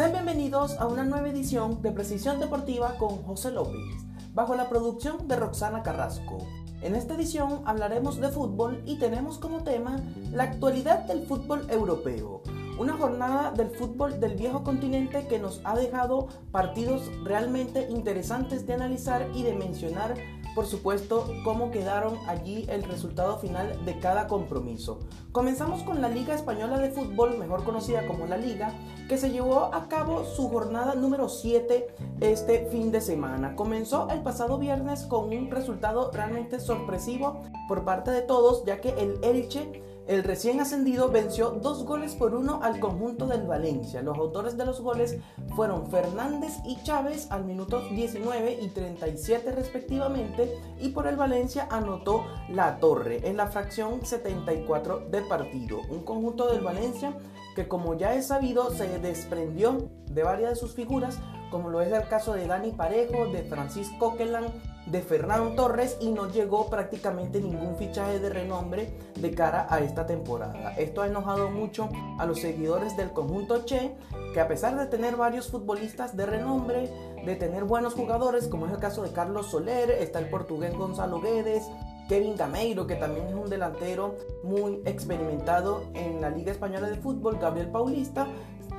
Sean bienvenidos a una nueva edición de Precisión Deportiva con José López, bajo la producción de Roxana Carrasco. En esta edición hablaremos de fútbol y tenemos como tema la actualidad del fútbol europeo. Una jornada del fútbol del viejo continente que nos ha dejado partidos realmente interesantes de analizar y de mencionar por supuesto, cómo quedaron allí el resultado final de cada compromiso. Comenzamos con la Liga Española de Fútbol, mejor conocida como la Liga, que se llevó a cabo su jornada número 7 este fin de semana. Comenzó el pasado viernes con un resultado realmente sorpresivo por parte de todos, ya que el Elche el recién ascendido venció dos goles por uno al conjunto del Valencia. Los autores de los goles fueron Fernández y Chávez al minuto 19 y 37 respectivamente y por el Valencia anotó La Torre en la fracción 74 de partido. Un conjunto del Valencia que como ya es sabido se desprendió de varias de sus figuras como lo es el caso de Dani Parejo, de Francisco Quelán, de Fernando Torres y no llegó prácticamente ningún fichaje de renombre de cara a esta temporada. Esto ha enojado mucho a los seguidores del conjunto Che, que a pesar de tener varios futbolistas de renombre, de tener buenos jugadores, como es el caso de Carlos Soler, está el portugués Gonzalo Guedes, Kevin Gameiro, que también es un delantero muy experimentado en la Liga Española de Fútbol, Gabriel Paulista,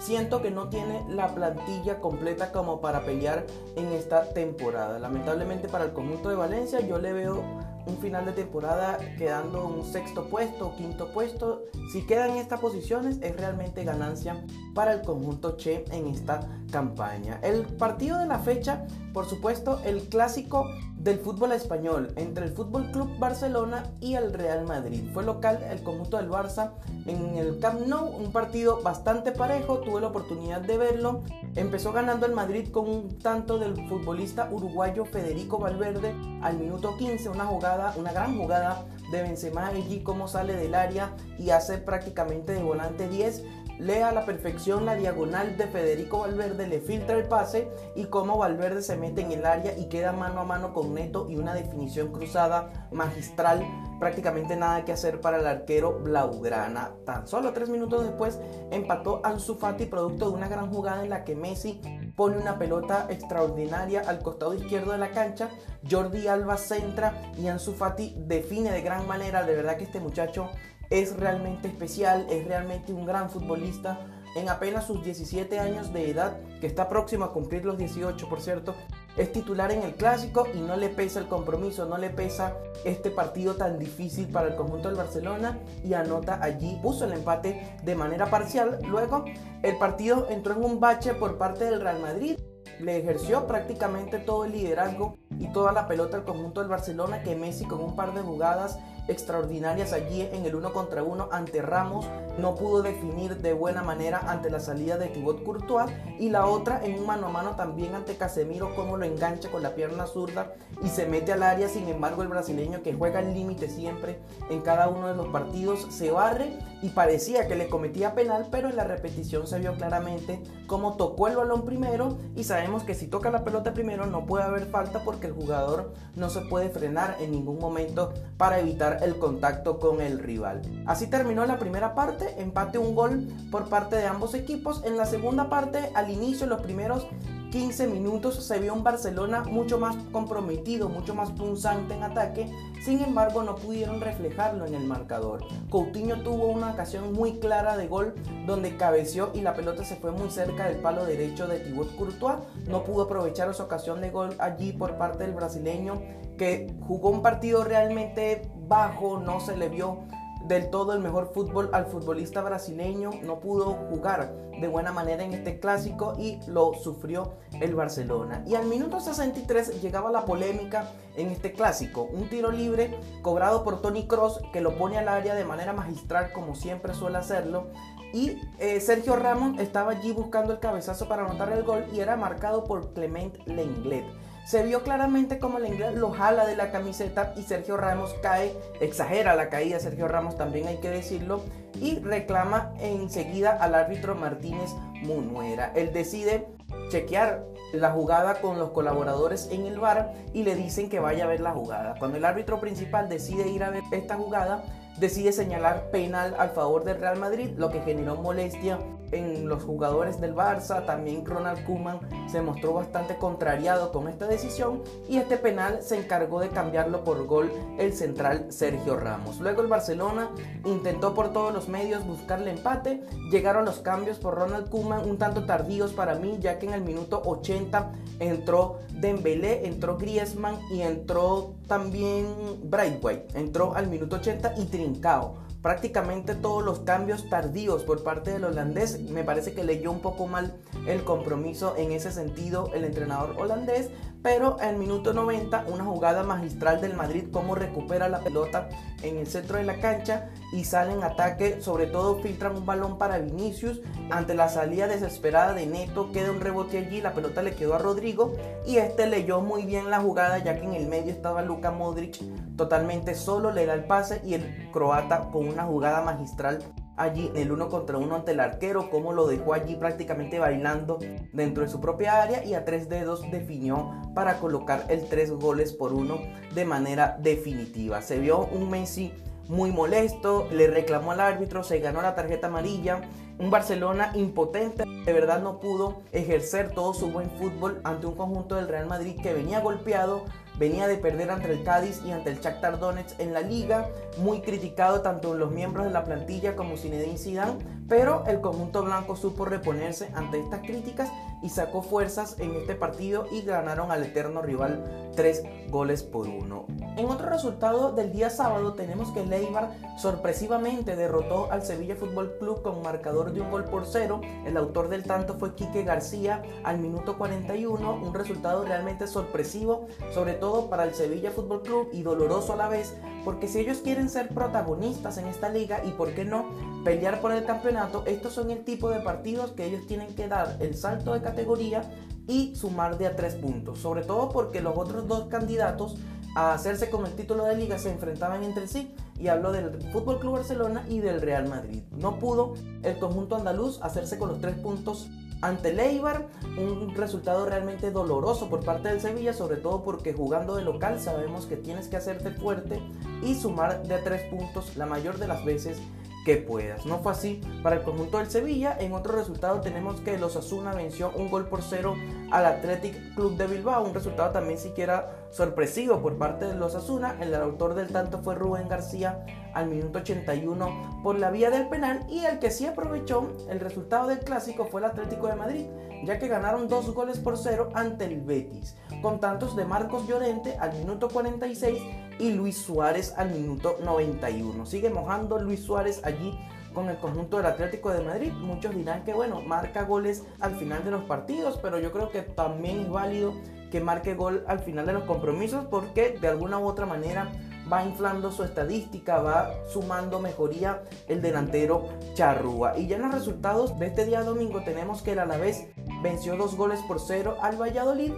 siento que no tiene la plantilla completa como para pelear en esta temporada. Lamentablemente para el conjunto de Valencia yo le veo un final de temporada quedando un sexto puesto quinto puesto. Si quedan estas posiciones es realmente ganancia para el conjunto Che en esta campaña. El partido de la fecha, por supuesto, el clásico del fútbol español entre el Fútbol Club Barcelona y el Real Madrid. Fue local el conjunto del Barça en el Camp Nou, un partido bastante parejo, tuve la oportunidad de verlo. Empezó ganando el Madrid con un tanto del futbolista uruguayo Federico Valverde al minuto 15, una jugada, una gran jugada de Benzema allí como sale del área y hace prácticamente de volante 10 lea a la perfección la diagonal de Federico Valverde, le filtra el pase y cómo Valverde se mete en el área y queda mano a mano con Neto y una definición cruzada magistral. Prácticamente nada que hacer para el arquero Blaugrana. Tan solo tres minutos después empató Ansu Fati producto de una gran jugada en la que Messi pone una pelota extraordinaria al costado izquierdo de la cancha. Jordi Alba centra y Ansu Fati define de gran manera. De verdad que este muchacho es realmente especial, es realmente un gran futbolista en apenas sus 17 años de edad, que está próximo a cumplir los 18 por cierto, es titular en el clásico y no le pesa el compromiso, no le pesa este partido tan difícil para el conjunto del Barcelona y anota allí, puso el empate de manera parcial. Luego el partido entró en un bache por parte del Real Madrid le ejerció prácticamente todo el liderazgo y toda la pelota al conjunto del Barcelona que Messi con un par de jugadas extraordinarias allí en el uno contra uno ante Ramos no pudo definir de buena manera ante la salida de Thibaut Courtois y la otra en un mano a mano también ante Casemiro como lo engancha con la pierna zurda y se mete al área. Sin embargo el brasileño que juega al límite siempre en cada uno de los partidos se barre y parecía que le cometía penal pero en la repetición se vio claramente cómo tocó el balón primero y sabemos que si toca la pelota primero no puede haber falta porque el jugador no se puede frenar en ningún momento para evitar el contacto con el rival. Así terminó la primera parte, empate un gol por parte de ambos equipos. En la segunda parte, al inicio, los primeros 15 minutos se vio un Barcelona mucho más comprometido, mucho más punzante en ataque, sin embargo no pudieron reflejarlo en el marcador. Coutinho tuvo una ocasión muy clara de gol donde cabeció y la pelota se fue muy cerca del palo derecho de Thibaut Courtois, no pudo aprovechar esa ocasión de gol allí por parte del brasileño que jugó un partido realmente bajo, no se le vio del todo el mejor fútbol al futbolista brasileño, no pudo jugar de buena manera en este clásico y lo sufrió el Barcelona. Y al minuto 63 llegaba la polémica en este clásico, un tiro libre cobrado por Tony Cross que lo pone al área de manera magistral como siempre suele hacerlo y eh, Sergio Ramos estaba allí buscando el cabezazo para anotar el gol y era marcado por Clement Lenglet. Se vio claramente como el inglés lo jala de la camiseta y Sergio Ramos cae, exagera la caída, Sergio Ramos también hay que decirlo, y reclama enseguida al árbitro Martínez Munuera. Él decide chequear la jugada con los colaboradores en el bar y le dicen que vaya a ver la jugada. Cuando el árbitro principal decide ir a ver esta jugada, decide señalar penal al favor del Real Madrid, lo que generó molestia en los jugadores del Barça. También Ronald Koeman se mostró bastante contrariado con esta decisión y este penal se encargó de cambiarlo por gol el central Sergio Ramos. Luego el Barcelona intentó por todos los medios buscarle empate. Llegaron los cambios por Ronald Koeman un tanto tardíos para mí, ya que en el minuto 80 entró Dembélé, entró Griezmann y entró también Brightway. Entró al minuto 80 y Trincao prácticamente todos los cambios tardíos por parte del holandés. Me parece que leyó un poco mal el compromiso en ese sentido el entrenador holandés, pero en minuto 90 una jugada magistral del Madrid como recupera la pelota en el centro de la cancha y sale en ataque, sobre todo filtran un balón para Vinicius, ante la salida desesperada de Neto queda un rebote allí, la pelota le quedó a Rodrigo y este leyó muy bien la jugada ya que en el medio estaba Luka Modric totalmente solo, le da el pase y el croata con una jugada magistral allí el uno contra uno ante el arquero, como lo dejó allí prácticamente bailando dentro de su propia área y a tres dedos definió para colocar el tres goles por uno de manera definitiva. Se vio un Messi muy molesto, le reclamó al árbitro, se ganó la tarjeta amarilla, un Barcelona impotente, de verdad no pudo ejercer todo su buen fútbol ante un conjunto del Real Madrid que venía golpeado, venía de perder ante el Cádiz y ante el Shakhtar Donetsk en la liga, muy criticado tanto los miembros de la plantilla como Zinedine Zidane, pero el conjunto blanco supo reponerse ante estas críticas y sacó fuerzas en este partido y ganaron al eterno rival 3 goles por 1. En otro resultado del día sábado tenemos que Leibar sorpresivamente derrotó al Sevilla Fútbol Club con marcador de un gol por cero. El autor del tanto fue Quique García al minuto 41, un resultado realmente sorpresivo, sobre todo para el Sevilla Fútbol Club y doloroso a la vez, porque si ellos quieren ser protagonistas en esta liga y por qué no pelear por el campeonato, estos son el tipo de partidos que ellos tienen que dar el salto de categoría y sumar de a tres puntos, sobre todo porque los otros dos candidatos a hacerse con el título de liga se enfrentaban entre sí y hablo del Fútbol Club Barcelona y del Real Madrid. No pudo el conjunto andaluz hacerse con los tres puntos ante el Eibar, un resultado realmente doloroso por parte del Sevilla, sobre todo porque jugando de local sabemos que tienes que hacerte fuerte y sumar de tres puntos la mayor de las veces que puedas. No fue así para el conjunto del Sevilla. En otro resultado tenemos que los Asuna venció un gol por cero al Athletic Club de Bilbao. Un resultado también siquiera sorpresivo por parte de los Asuna. El autor del tanto fue Rubén García al minuto 81 por la vía del penal. Y el que sí aprovechó el resultado del clásico fue el Atlético de Madrid, ya que ganaron dos goles por cero ante el Betis, con tantos de Marcos Llorente al minuto 46 y Luis Suárez al minuto 91. Sigue mojando Luis Suárez allí con el conjunto del Atlético de Madrid. Muchos dirán que bueno, marca goles al final de los partidos, pero yo creo que también es válido que marque gol al final de los compromisos porque de alguna u otra manera va inflando su estadística, va sumando mejoría el delantero Charrúa. Y ya en los resultados de este día domingo tenemos que el Alavés venció dos goles por cero al Valladolid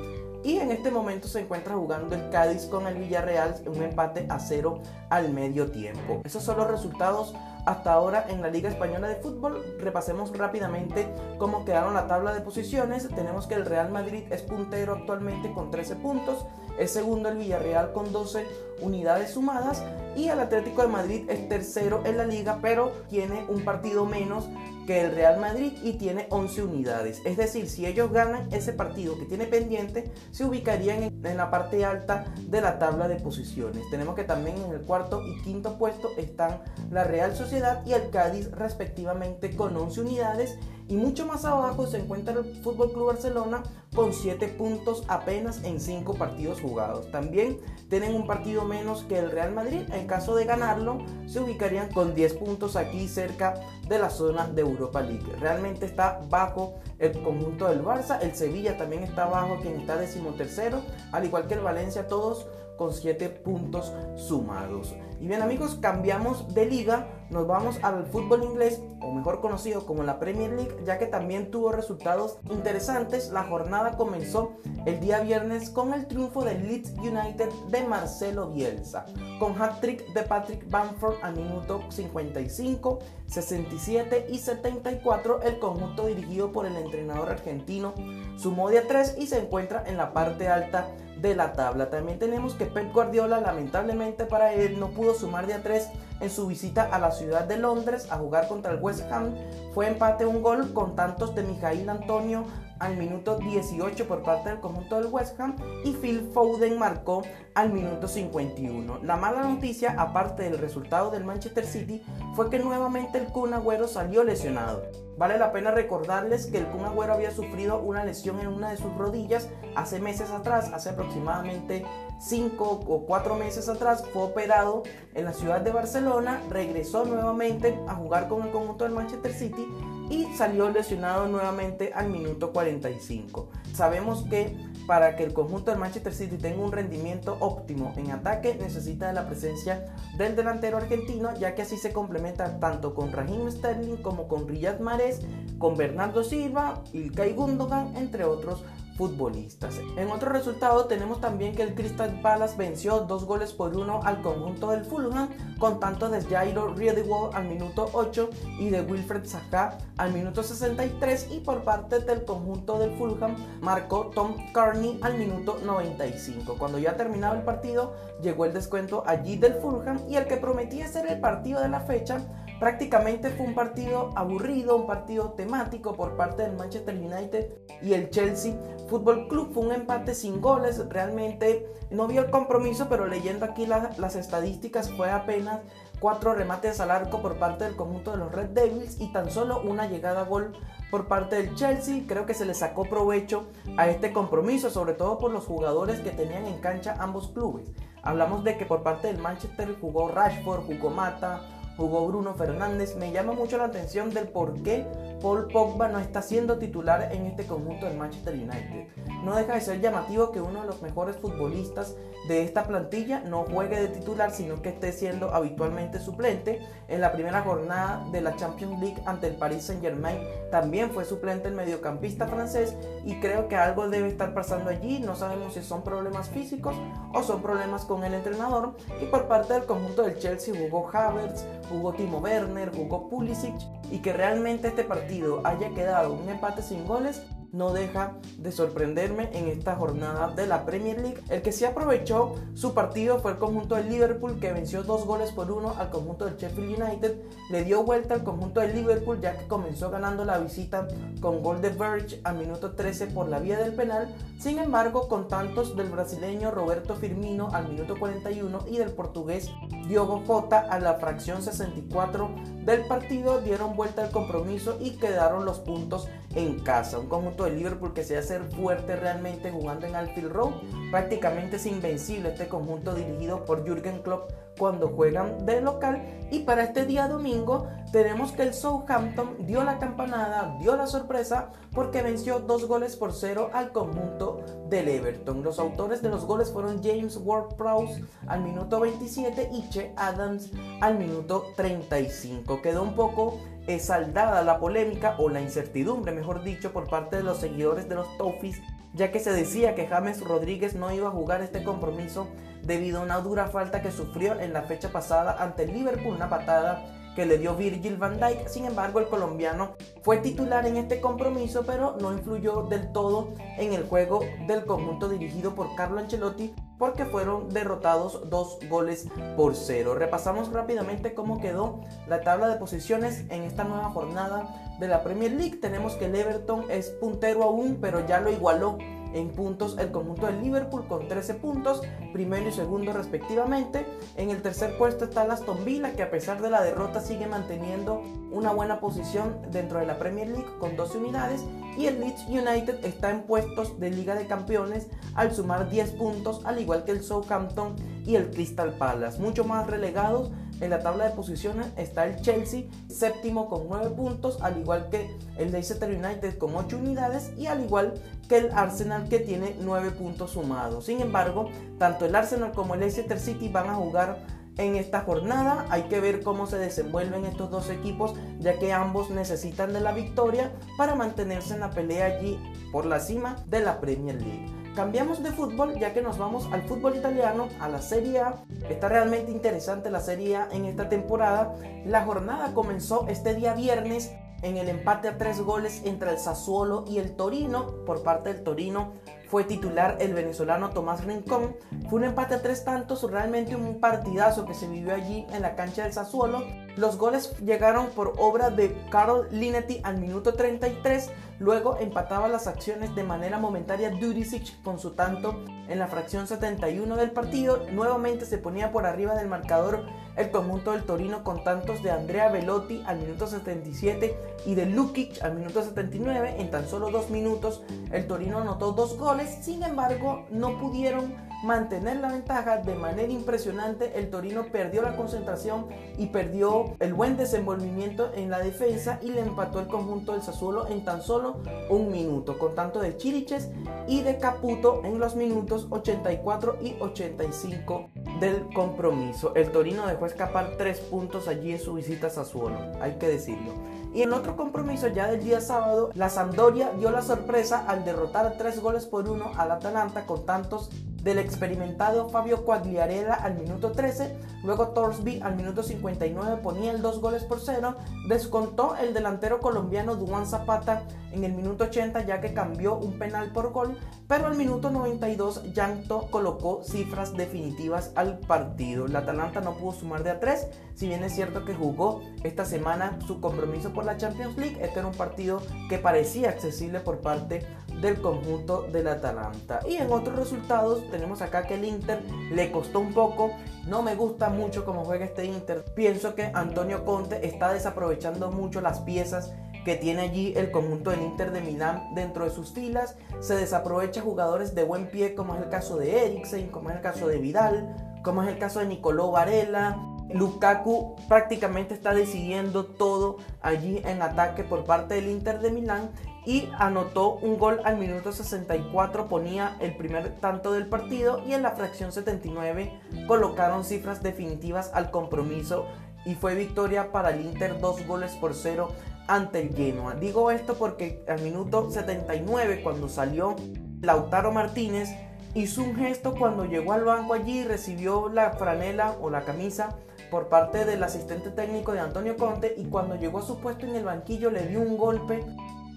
y en este momento se encuentra jugando el Cádiz con el Villarreal, un empate a cero al medio tiempo. Esos son los resultados hasta ahora en la Liga Española de Fútbol. Repasemos rápidamente cómo quedaron la tabla de posiciones. Tenemos que el Real Madrid es puntero actualmente con 13 puntos. Es segundo el Villarreal con 12 unidades sumadas. Y el Atlético de Madrid es tercero en la liga, pero tiene un partido menos que el Real Madrid y tiene 11 unidades. Es decir, si ellos ganan ese partido que tiene pendiente, se ubicarían en la parte alta de la tabla de posiciones. Tenemos que también en el cuarto y quinto puesto están la Real Sociedad y el Cádiz respectivamente con 11 unidades y mucho más abajo se encuentra el Fútbol Club Barcelona con 7 puntos apenas en 5 partidos jugados. También tienen un partido menos que el Real Madrid. En caso de ganarlo, se ubicarían con 10 puntos aquí cerca de la zona de Europa League. Realmente está bajo el conjunto del Barça. El Sevilla también está bajo, quien está decimotercero, al igual que el Valencia, todos con 7 puntos sumados. Y bien amigos, cambiamos de liga, nos vamos al fútbol inglés, o mejor conocido como la Premier League, ya que también tuvo resultados interesantes. La jornada comenzó el día viernes con el triunfo del Leeds United de Marcelo Bielsa, con hat-trick de Patrick Bamford a minuto 55, 67 y 74. El conjunto dirigido por el entrenador argentino sumó de a 3 y se encuentra en la parte alta de la tabla. También tenemos que Pep Guardiola, lamentablemente para él, no pudo sumar de a 3 en su visita a la ciudad de Londres a jugar contra el West Ham. Fue empate un gol con tantos de Mijail Antonio al minuto 18 por parte del conjunto del West Ham y Phil Foden marcó al minuto 51. La mala noticia, aparte del resultado del Manchester City, fue que nuevamente el Kun Agüero salió lesionado. Vale la pena recordarles que el Kun Agüero había sufrido una lesión en una de sus rodillas hace meses atrás, hace aproximadamente 5 o 4 meses atrás, fue operado en la ciudad de Barcelona, regresó nuevamente a jugar con el conjunto del Manchester City y salió lesionado nuevamente al minuto 45. Sabemos que para que el conjunto del Manchester City tenga un rendimiento óptimo en ataque necesita de la presencia del delantero argentino ya que así se complementa tanto con Raheem Sterling como con Riyad Mahrez, con Bernardo Silva, Ilkay Gundogan entre otros futbolistas. En otro resultado tenemos también que el Crystal Palace venció dos goles por uno al conjunto del Fulham con tanto de Jairo Riedewald al minuto 8 y de Wilfred Zaha al minuto 63 y por parte del conjunto del Fulham marcó Tom Carney al minuto 95. Cuando ya terminaba el partido llegó el descuento allí del Fulham y el que prometía ser el partido de la fecha prácticamente fue un partido aburrido, un partido temático por parte del Manchester United y el Chelsea Fútbol Club. Fue un empate sin goles, realmente no vio el compromiso, pero leyendo aquí las estadísticas fue apenas cuatro remates al arco por parte del conjunto de los Red Devils y tan solo una llegada a gol por parte del Chelsea. Creo que se le sacó provecho a este compromiso, sobre todo por los jugadores que tenían en cancha ambos clubes. Hablamos de que por parte del Manchester jugó Rashford, jugó Mata, jugó Bruno Fernández. Me llama mucho la atención del por qué Paul Pogba no está siendo titular en este conjunto del Manchester United. No deja de ser llamativo que uno de los mejores futbolistas de esta plantilla no juegue de titular, sino que esté siendo habitualmente suplente. En la primera jornada de la Champions League ante el Paris Saint Germain también fue suplente el mediocampista francés y creo que algo debe estar pasando allí. No sabemos si son problemas físicos o son problemas con el entrenador. Y por parte del conjunto del Chelsea jugó Havertz, jugó Timo Werner, jugó Pulisic y que realmente este partido haya quedado un empate sin goles no deja de sorprenderme en esta jornada de la Premier League. El que sí aprovechó su partido fue el conjunto del Liverpool que venció dos goles por uno al conjunto del Sheffield United. Le dio vuelta al conjunto del Liverpool ya que comenzó ganando la visita con gol de Verge al minuto 13 por la vía del penal. Sin embargo, con tantos del brasileño Roberto Firmino al minuto 41 y del portugués Diogo Jota a la fracción 64 del partido dieron vuelta al compromiso y quedaron los puntos en casa. Un conjunto de Liverpool que se hace fuerte realmente jugando en Alfield Road. Prácticamente es invencible este conjunto dirigido por Jürgen Klopp cuando juegan de local. Y para este día domingo tenemos que el Southampton dio la campanada, dio la sorpresa porque venció dos goles por cero al conjunto del Everton. Los autores de los goles fueron James Ward-Prowse al minuto 27 y Che Adams al minuto 35. Quedó un poco saldada la polémica o la incertidumbre, mejor dicho, por parte de los seguidores de los Toffees, ya que se decía que James Rodríguez no iba a jugar este compromiso debido a una dura falta que sufrió en la fecha pasada ante Liverpool, una patada que le dio Virgil van Dijk. Sin embargo, el colombiano fue titular en este compromiso, pero no influyó del todo en el juego del conjunto dirigido por Carlo Ancelotti porque fueron derrotados dos goles por cero. Repasamos rápidamente cómo quedó la tabla de posiciones en esta nueva jornada de la Premier League. Tenemos que el Everton es puntero aún, pero ya lo igualó en puntos el conjunto del Liverpool con 13 puntos, primero y segundo respectivamente. En el tercer puesto está Aston Villa que a pesar de la derrota sigue manteniendo una buena posición dentro de la Premier League con 12 unidades y el Leeds United está en puestos de Liga de Campeones al sumar 10 puntos al igual que el Southampton y el Crystal Palace. Mucho más relegados en la tabla de posiciones está el Chelsea, séptimo con 9 puntos, al igual que el Leicester United con 8 unidades y al igual que el Arsenal que tiene 9 puntos sumados. Sin embargo, tanto el Arsenal como el Leicester City van a jugar en esta jornada. Hay que ver cómo se desenvuelven estos dos equipos, ya que ambos necesitan de la victoria para mantenerse en la pelea allí por la cima de la Premier League. Cambiamos de fútbol ya que nos vamos al fútbol italiano, a la Serie A. Está realmente interesante la Serie A en esta temporada. La jornada comenzó este día viernes en el empate a tres goles entre el Sassuolo y el Torino. Por parte del Torino fue titular el venezolano Tomás Rincón. Fue un empate a tres tantos, realmente un partidazo que se vivió allí en la cancha del Sassuolo. Los goles llegaron por obra de Carl Linetti al minuto 33, luego empataba las acciones de manera momentaria Duricic con su tanto en la fracción 71 del partido. Nuevamente se ponía por arriba del marcador el conjunto del Torino con tantos de Andrea Velotti al minuto 77 y de Lukic al minuto 79. En tan solo dos minutos el Torino anotó dos goles, sin embargo no pudieron mantener la ventaja de manera impresionante. El Torino perdió la concentración y perdió el buen desenvolvimiento en la defensa y le empató el conjunto del Sassuolo en tan solo un minuto, con tanto de Chiriches y de Caputo en los minutos 84 y 85 del compromiso. El Torino dejó escapar tres puntos allí en su visita a Sassuolo, hay que decirlo. Y en otro compromiso ya del día sábado, la Sampdoria dio la sorpresa al derrotar tres goles por uno al Atalanta con tantos del experimentado Fabio Quagliarella al minuto 13, luego Torsby al minuto 59 ponía el dos goles por cero, descontó el delantero colombiano Duan Zapata en el minuto 80 ya que cambió un penal por gol, pero al minuto 92 Yanto colocó cifras definitivas al partido. La Atalanta no pudo sumar de a 3, si bien es cierto que jugó esta semana su compromiso por la Champions League, este era un partido que parecía accesible por parte del conjunto del Atalanta. Y en otros resultados tenemos acá que el Inter le costó un poco. No me gusta mucho cómo juega este Inter. Pienso que Antonio Conte está desaprovechando mucho las piezas que tiene allí el conjunto del Inter de Milán dentro de sus filas. Se desaprovecha jugadores de buen pie como es el caso de Eriksen, como es el caso de Vidal, como es el caso de Nicolò Varela. Lukaku prácticamente está decidiendo todo allí en ataque por parte del Inter de Milán y anotó un gol al minuto 64, ponía el primer tanto del partido y en la fracción 79 colocaron cifras definitivas al compromiso y fue victoria para el Inter dos goles por cero ante el Genoa. Digo esto porque al minuto 79 cuando salió Lautaro Martínez hizo un gesto cuando llegó al banco allí recibió la franela o la camisa por parte del asistente técnico de Antonio Conte y cuando llegó a su puesto en el banquillo le dio un golpe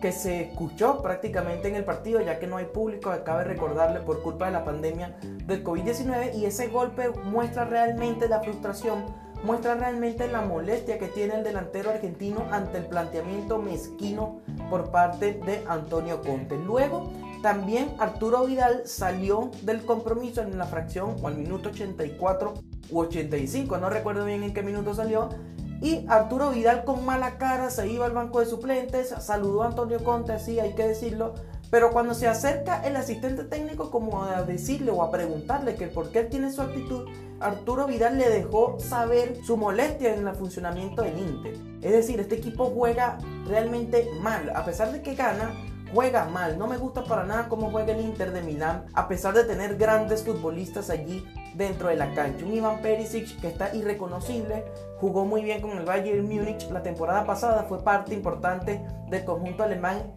que se escuchó prácticamente en el partido, ya que no hay público, acabe de recordarle por culpa de la pandemia del COVID-19, y ese golpe muestra realmente la frustración, muestra realmente la molestia que tiene el delantero argentino ante el planteamiento mezquino por parte de Antonio Conte. Luego, también Arturo Vidal salió del compromiso en la fracción o al minuto 84 u 85, no recuerdo bien en qué minuto salió, y Arturo Vidal con mala cara se iba al banco de suplentes, saludó a Antonio Conte, así hay que decirlo, pero cuando se acerca el asistente técnico como a decirle o a preguntarle que por qué tiene su actitud, Arturo Vidal le dejó saber su molestia en el funcionamiento del Inter. Es decir, este equipo juega realmente mal, a pesar de que gana, juega mal. No me gusta para nada cómo juega el Inter de Milán, a pesar de tener grandes futbolistas allí dentro de la cancha. Un Iván Perisic que está irreconocible, jugó muy bien con el Bayern Múnich la temporada pasada, fue parte importante del conjunto alemán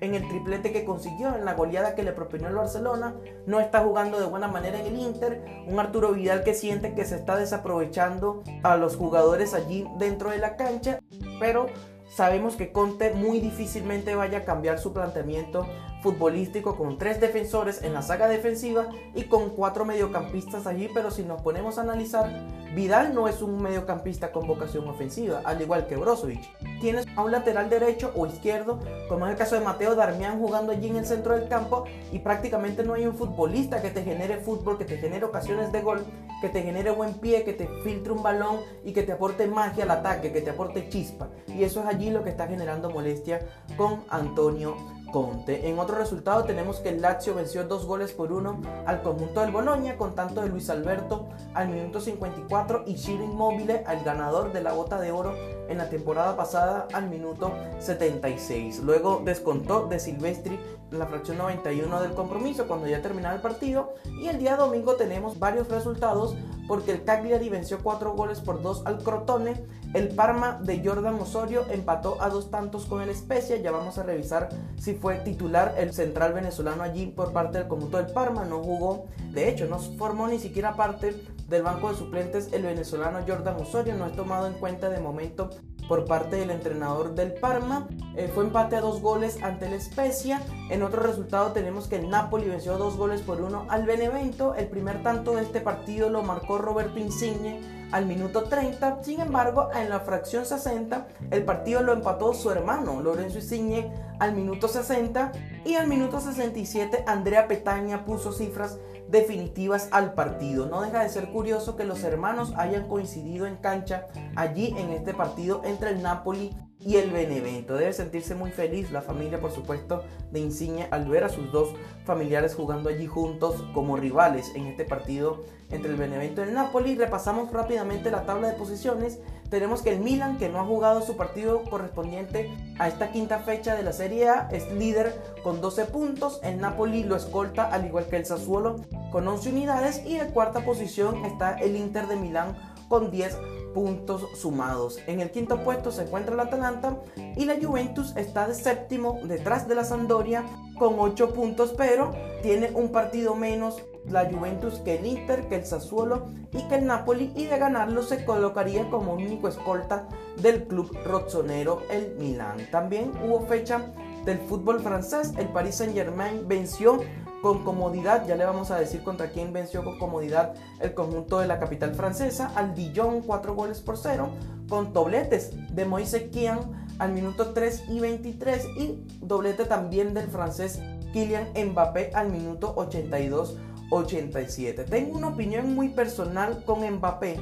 en el triplete que consiguió, en la goleada que le propinó el Barcelona. No está jugando de buena manera en el Inter. Un Arturo Vidal que siente que se está desaprovechando a los jugadores allí dentro de la cancha. Pero sabemos que Conte muy difícilmente vaya a cambiar su planteamiento futbolístico con tres defensores en la saga defensiva y con cuatro mediocampistas allí, pero si nos ponemos a analizar, Vidal no es un mediocampista con vocación ofensiva, al igual que Brozovic. Tienes a un lateral derecho o izquierdo, como es el caso de Mateo Darmian jugando allí en el centro del campo y prácticamente no hay un futbolista que te genere fútbol, que te genere ocasiones de gol, que te genere buen pie, que te filtre un balón y que te aporte magia al ataque, que te aporte chispa. Y eso es allí lo que está generando molestia con Antonio En otro resultado tenemos que el Lazio venció dos goles por uno al conjunto del Boloña con tanto de Luis Alberto al minuto 54 y Ciro Immobile al ganador de la bota de oro en la temporada pasada al minuto 76. Luego descontó de Silvestri la fracción 91 del compromiso cuando ya terminaba el partido y el día domingo tenemos varios resultados porque el Cagliari venció cuatro goles por dos al Crotone, el Parma de Jordan Osorio empató a dos tantos con el Spezia, ya vamos a revisar si fue titular el central venezolano allí por parte del conjunto del Parma, no jugó, de hecho no formó ni siquiera parte del banco de suplentes el venezolano Jordan Osorio no es tomado en cuenta de momento por parte del entrenador del Parma. Eh, fue empate a dos goles ante el Spezia. En otro resultado tenemos que el Napoli venció dos goles por uno al Benevento. El primer tanto de este partido lo marcó Roberto Insigne al minuto 30. Sin embargo, en la fracción 60, el partido lo empató su hermano Lorenzo Insigne al minuto 60 y al minuto 67 Andrea Petaña puso cifras definitivas al partido. No deja de ser curioso que los hermanos hayan coincidido en cancha allí en este partido entre el Napoli y el Benevento. Debe sentirse muy feliz la familia, por supuesto, de Insigne al ver a sus dos familiares jugando allí juntos como rivales en este partido entre el Benevento y el Napoli. Repasamos rápidamente la tabla de posiciones. Tenemos que el Milan, que no ha jugado su partido correspondiente a esta quinta fecha de la Serie A, es líder con 12 puntos. El Napoli lo escolta, al igual que el Sassuolo, con 11 unidades. Y en cuarta posición está el Inter de Milán con 10 puntos sumados. En el quinto puesto se encuentra el Atalanta y la Juventus está de séptimo detrás de la Sandoria con 8 puntos, pero tiene un partido menos la Juventus que el Inter, que el Sassuolo y que el Napoli y de ganarlo se colocaría como único escolta del club rozzonero el Milan. También hubo fecha del fútbol francés, el Paris Saint Germain venció con comodidad, ya le vamos a decir contra quién venció con comodidad el conjunto de la capital francesa, al Dijon 4 goles por 0, con dobletes de Moise Kian al minuto 3 y 23 y doblete también del francés Kylian Mbappé al minuto 82-87. Tengo una opinión muy personal con Mbappé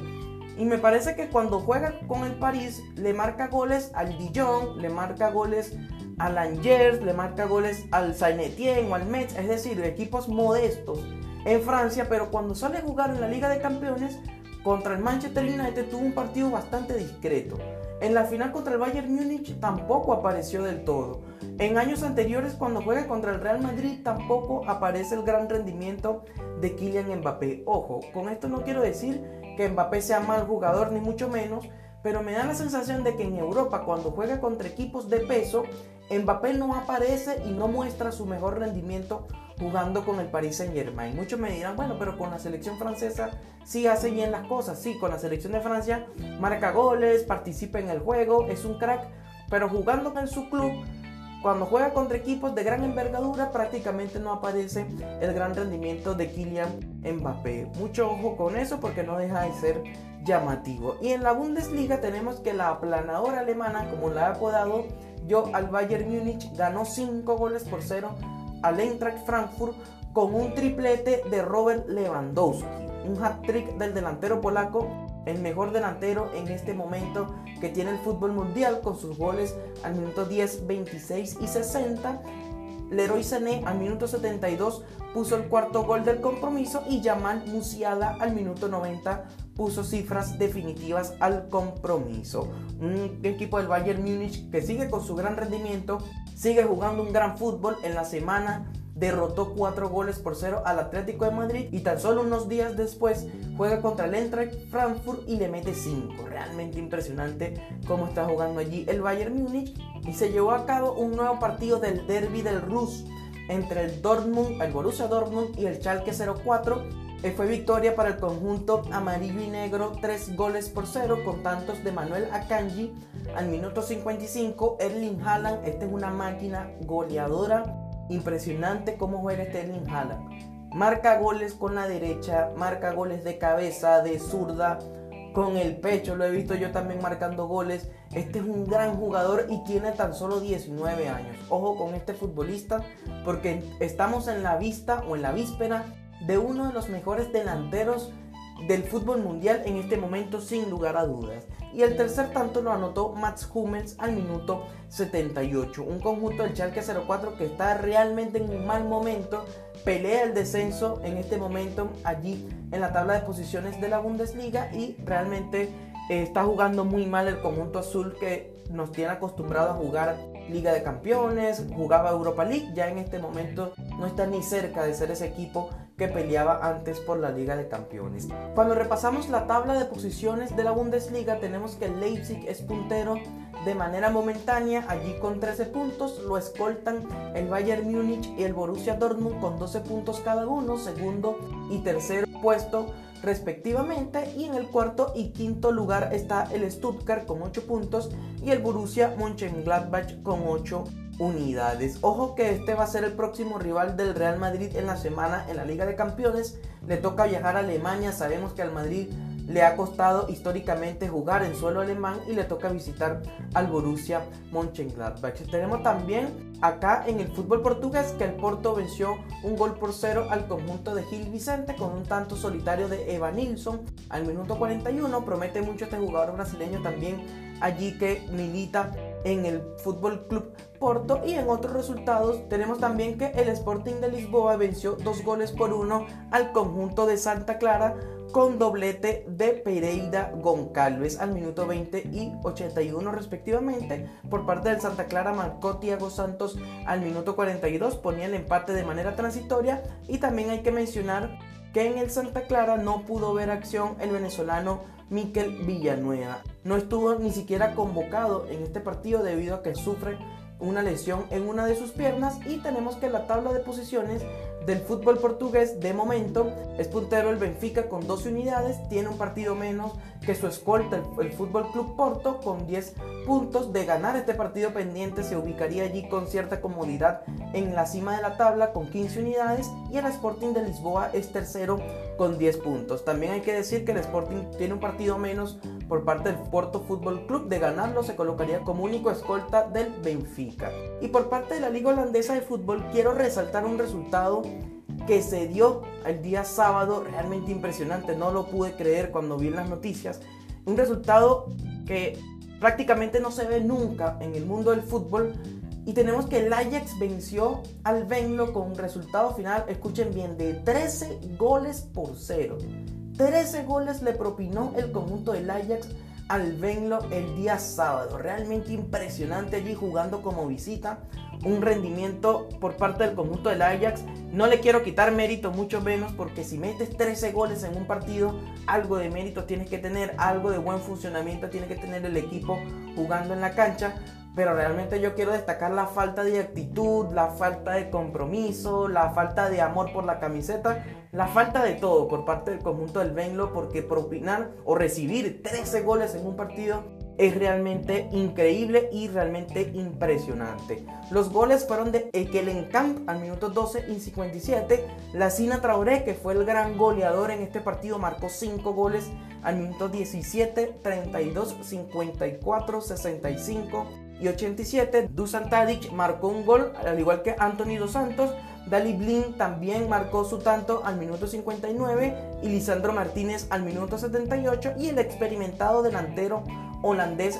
y me parece que cuando juega con el París le marca goles al Dijon, le marca goles al Angers, le marca goles al Saint-Étienne o al Metz, es decir, equipos modestos en Francia, pero cuando sale a jugar en la Liga de Campeones contra el Manchester United tuvo un partido bastante discreto. En la final contra el Bayern Múnich tampoco apareció del todo. En años anteriores cuando juega contra el Real Madrid tampoco aparece el gran rendimiento de Kylian Mbappé. Ojo, con esto no quiero decir que Mbappé sea mal jugador ni mucho menos, pero me da la sensación de que en Europa cuando juega contra equipos de peso, Mbappé no aparece y no muestra su mejor rendimiento jugando con el Paris Saint Germain. Muchos me dirán, bueno, pero con la selección francesa sí hace bien las cosas. Sí, con la selección de Francia marca goles, participa en el juego, es un crack, pero jugando en su club cuando juega contra equipos de gran envergadura prácticamente no aparece el gran rendimiento de Kylian Mbappé. Mucho ojo con eso porque no deja de ser llamativo. Y en la Bundesliga tenemos que la aplanadora alemana, como la ha apodado yo al Bayern Múnich, ganó 5 goles por 0 al Eintracht Frankfurt con un triplete de Robert Lewandowski. Un hat-trick del delantero polaco el mejor delantero en este momento que tiene el fútbol mundial con sus goles al minuto 10, 26 y 60. Leroy Sané al minuto 72 puso el cuarto gol del compromiso y Jamal Musiala al minuto 90 puso cifras definitivas al compromiso. Un equipo del Bayern Múnich que sigue con su gran rendimiento, sigue jugando un gran fútbol en la semana derrotó 4 goles por 0 al Atlético de Madrid y tan solo unos días después juega contra el Eintracht Frankfurt y le mete 5. Realmente impresionante cómo está jugando allí el Bayern Múnich y se llevó a cabo un nuevo partido del derby del Rus entre el Dortmund, el Borussia Dortmund y el Schalke 04 fue victoria para el conjunto amarillo y negro, 3 goles por 0 con tantos de Manuel Akanji al minuto 55. Erling Haaland, esta es una máquina goleadora Impresionante cómo juega Sterling Haaland. Marca goles con la derecha, marca goles de cabeza, de zurda, con el pecho. Lo he visto yo también marcando goles. Este es un gran jugador y tiene tan solo 19 años. Ojo con este futbolista porque estamos en la vista o en la víspera de uno de los mejores delanteros del fútbol mundial en este momento sin lugar a dudas. Y el tercer tanto lo anotó Mats Hummels al minuto 78. Un conjunto del Schalke 04 que está realmente en un mal momento. Pelea el descenso en este momento allí en la tabla de posiciones de la Bundesliga y realmente eh, está jugando muy mal el conjunto azul que nos tiene acostumbrado a jugar Liga de Campeones, jugaba Europa League, ya en este momento no está ni cerca de ser ese equipo peleaba antes por la Liga de Campeones. Cuando repasamos la tabla de posiciones de la Bundesliga, tenemos que Leipzig es puntero de manera momentánea, allí con 13 puntos, lo escoltan el Bayern Múnich y el Borussia Dortmund con 12 puntos cada uno, segundo y tercer puesto respectivamente y en el cuarto y quinto lugar está el Stuttgart con 8 puntos y el Borussia Mönchengladbach con 8 unidades. Ojo que este va a ser el próximo rival del Real Madrid en la semana en la Liga de Campeones. Le toca viajar a Alemania, sabemos que al Madrid le ha costado históricamente jugar en suelo alemán y le toca visitar al Borussia Mönchengladbach. Tenemos también acá en el fútbol portugués que el Porto venció un gol por cero al conjunto de Gil Vicente con un tanto solitario de Eva Nilsson al minuto 41. Promete mucho este jugador brasileño también allí que milita en el Fútbol Club Porto y en otros resultados tenemos también que el Sporting de Lisboa venció dos goles por uno al conjunto de Santa Clara con doblete de Pereira Goncalves al minuto 20 y 81 respectivamente. Por parte del Santa Clara marcó Tiago Santos al minuto 42, ponía el empate de manera transitoria y también hay que mencionar que en el Santa Clara no pudo ver acción el venezolano Miquel Villanueva. No estuvo ni siquiera convocado en este partido debido a que sufre una lesión en una de sus piernas y tenemos que la tabla de posiciones del fútbol portugués de momento es puntero el Benfica con 12 unidades, tiene un partido menos que su escolta el, Fútbol Club Porto con 10 puntos. De ganar este partido pendiente se ubicaría allí con cierta comodidad en la cima de la tabla con 15 unidades y el Sporting de Lisboa es tercero con 10 puntos. También hay que decir que el Sporting tiene un partido menos por parte del Porto Fútbol Club. De ganarlo se colocaría como único escolta del Benfica. Y por parte de la Liga Holandesa de Fútbol quiero resaltar un resultado que se dio el día sábado realmente impresionante. No lo pude creer cuando vi las noticias. Un resultado que prácticamente no se ve nunca en el mundo del fútbol. Y tenemos que el Ajax venció al Venlo con un resultado final, escuchen bien, de 13 goles por 0. 13 goles le propinó el conjunto del Ajax al Venlo el día sábado. Realmente impresionante allí jugando como visita. Un rendimiento por parte del conjunto del Ajax. No le quiero quitar mérito, mucho menos, porque si metes 13 goles en un partido, algo de mérito tienes que tener, algo de buen funcionamiento tiene que tener el equipo jugando en la cancha pero realmente yo quiero destacar la falta de actitud, la falta de compromiso, la falta de amor por la camiseta, la falta de todo por parte del conjunto del Venlo, porque propinar o recibir 13 goles en un partido es realmente increíble y realmente impresionante. Los goles fueron de Ekelenkamp al minuto 12 y 57. La Sina Traoré, que fue el gran goleador en este partido, marcó 5 goles al minuto 17, 32, 54, 65 y 87. Dusan Tadic marcó un gol, al igual que Anthony Dos Santos. Dali Blin también marcó su tanto al minuto 59 y Lisandro Martínez al minuto 78 y el experimentado delantero holandés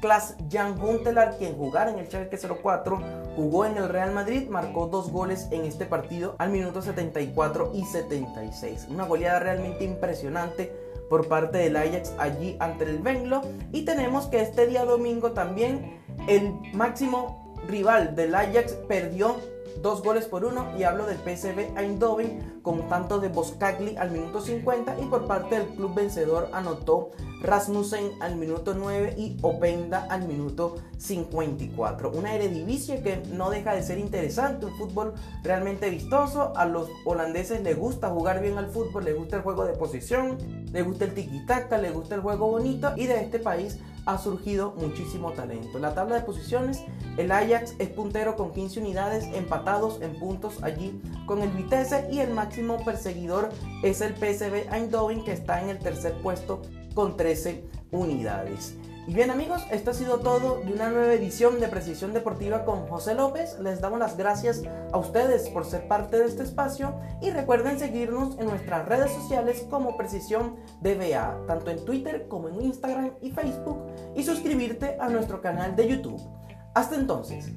Klaas Jan Huntelaar, quien jugara en el Schalke 04, jugó en el Real Madrid, marcó dos goles en este partido al minuto 74 y 76. Una goleada realmente impresionante por parte del Ajax allí ante el Venlo. Y tenemos que este día domingo también el máximo rival del Ajax perdió dos goles por uno y hablo del PSV Eindhoven con tanto de Boskagli al minuto 50 y por parte del club vencedor anotó Rasmussen al minuto 9 y Openda al minuto 54. Una Eredivisie que no deja de ser interesante, un fútbol realmente vistoso. A los holandeses les gusta jugar bien al fútbol, les gusta el juego de posición, les gusta el tiki-taka, les gusta el juego bonito y de este país ha surgido muchísimo talento. La tabla de posiciones, el Ajax es puntero con 15 unidades, empatados en puntos allí con el Vitesse y el máximo perseguidor es el PSV Eindhoven que está en el tercer puesto con 13 unidades. Y bien amigos, esto ha sido todo de una nueva edición de Precisión Deportiva con José López. Les damos las gracias a ustedes por ser parte de este espacio y recuerden seguirnos en nuestras redes sociales como Precisión DBA, tanto en Twitter como en Instagram y Facebook y suscribirte a nuestro canal de YouTube. Hasta entonces.